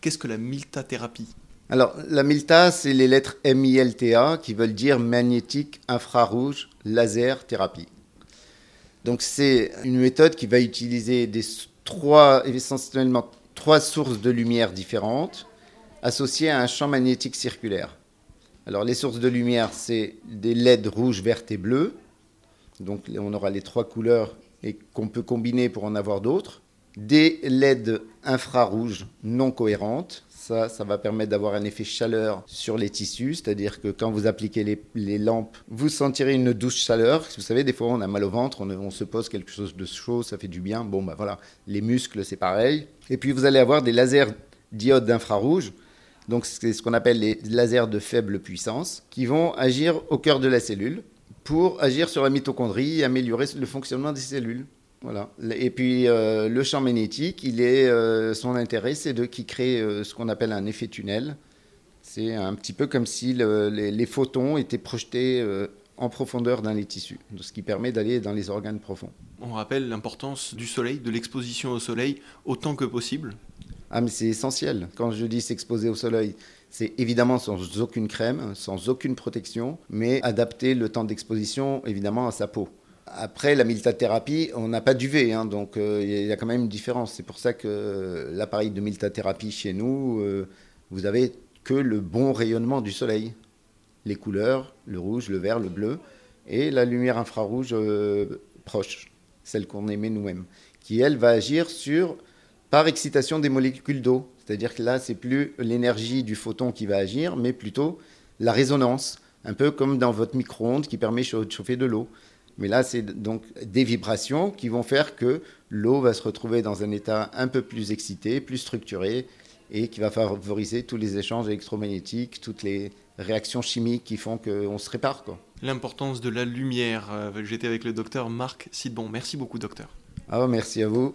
Qu'est-ce que la milta-thérapie? Alors, la milta, c'est les lettres M-I-L-T-A qui veulent dire magnétique infrarouge laser thérapie. Donc, c'est une méthode qui va utiliser des trois, essentiellement trois sources de lumière différentes associées à un champ magnétique circulaire. Alors, les sources de lumière, c'est des LED rouges, vertes et bleues. Donc, on aura les trois couleurs et qu'on peut combiner pour en avoir d'autres. Des LED infrarouges non cohérentes. Ça, ça va permettre d'avoir un effet chaleur sur les tissus, c'est-à-dire que quand vous appliquez les, lampes, vous sentirez une douce chaleur. Vous savez, des fois, on a mal au ventre, on, se pose quelque chose de chaud, ça fait du bien. Bon, bah voilà, les muscles, c'est pareil. Et puis, vous allez avoir des lasers diodes d'infrarouge. Donc, c'est ce qu'on appelle les lasers de faible puissance, qui vont agir au cœur de la cellule pour agir sur la mitochondrie et améliorer le fonctionnement des cellules. Voilà. Et puis euh, le champ magnétique, il est, euh, son intérêt, c'est de qui crée euh, ce qu'on appelle un effet tunnel. C'est un petit peu comme si les, photons étaient projetés en profondeur dans les tissus, ce qui permet d'aller dans les organes profonds. On rappelle l'importance du soleil, de l'exposition au soleil autant que possible. Ah mais c'est essentiel. Quand je dis s'exposer au soleil, c'est évidemment sans aucune crème, sans aucune protection, mais adapter le temps d'exposition évidemment à sa peau. Après, la miltathérapie, on n'a pas d'UV, hein, donc euh, il y a quand même une différence. C'est pour ça que l'appareil de miltathérapie chez nous, euh, vous avez que le bon rayonnement du soleil. Les couleurs, le rouge, le vert, le bleu, et la lumière infrarouge euh, proche, celle qu'on émet nous-mêmes, qui, elle, va agir sur, par excitation des molécules d'eau. C'est-à-dire que là, c'est plus l'énergie du photon qui va agir, mais plutôt la résonance, un peu comme dans votre micro-ondes qui permet de chauffer de l'eau. Mais là, c'est donc des vibrations qui vont faire que l'eau va se retrouver dans un état un peu plus excité, plus structuré, et qui va favoriser tous les échanges électromagnétiques, toutes les réactions chimiques qui font qu'on se répare. L'importance de la lumière. Euh, j'étais avec le docteur Marc Sidbon. Merci beaucoup, docteur. Ah, merci à vous.